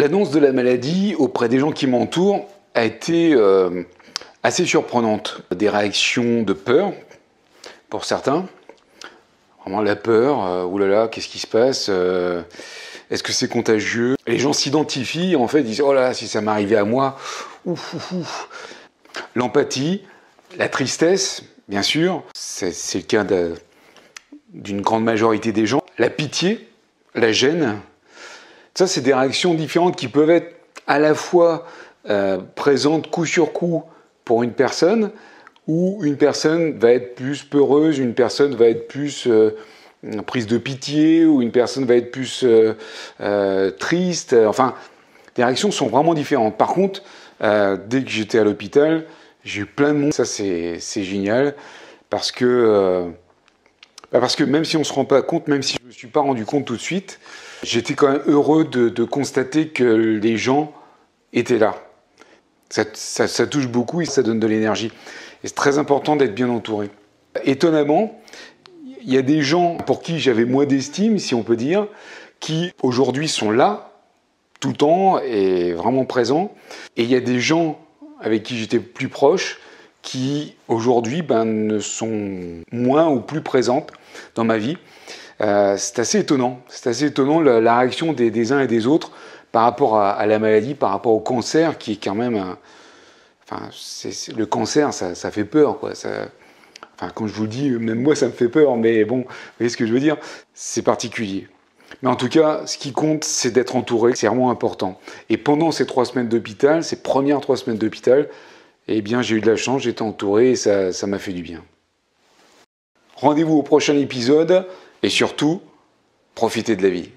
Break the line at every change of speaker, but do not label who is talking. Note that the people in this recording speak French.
L'annonce de la maladie auprès des gens qui m'entourent a été euh, assez surprenante. Des réactions de peur pour certains. Vraiment la peur, euh, oulala, qu'est-ce qui se passe euh, Est-ce que c'est contagieux? Les gens s'identifient, en fait, disent, oh là là, si ça m'arrivait à moi, L'empathie, la tristesse, bien sûr, c'est le cas d'une grande majorité des gens. La pitié, la gêne, ça, c'est des réactions différentes qui peuvent être à la fois euh, présentes coup sur coup pour une personne, ou une personne va être plus peureuse, une personne va être plus euh, prise de pitié, ou une personne va être plus euh, triste. Enfin, les réactions sont vraiment différentes. Par contre, dès que j'étais à l'hôpital, j'ai eu plein de monde. Ça, c'est génial, parce que, bah, parce que même si on ne se rend pas compte, même si je ne me suis pas rendu compte tout de suite, J'étais quand même heureux de, constater que les gens étaient là. Ça, touche beaucoup et ça donne de l'énergie. Et c'est très important d'être bien entouré. Étonnamment, il y a des gens pour qui j'avais moins d'estime, si on peut dire, qui aujourd'hui sont là, tout le temps, et vraiment présents. Et il y a des gens avec qui j'étais plus proche, qui aujourd'hui ben, ne sont moins ou plus présentes dans ma vie. Euh, c'est assez étonnant. C'est assez étonnant la, réaction des, uns et des autres par rapport à, la maladie, par rapport au cancer, qui est quand même un, Enfin, le cancer, ça, fait peur, quoi. Ça, enfin, quand je vous dis, même moi, ça me fait peur, mais bon, vous voyez ce que je veux dire? C'est particulier. Mais en tout cas, ce qui compte, c'est d'être entouré, c'est vraiment important. Et pendant ces trois semaines d'hôpital, ces premières trois semaines d'hôpital, eh bien, j'ai eu de la chance, j'étais entouré et ça m'a fait du bien. Rendez-vous au prochain épisode. Et surtout, profitez de la vie.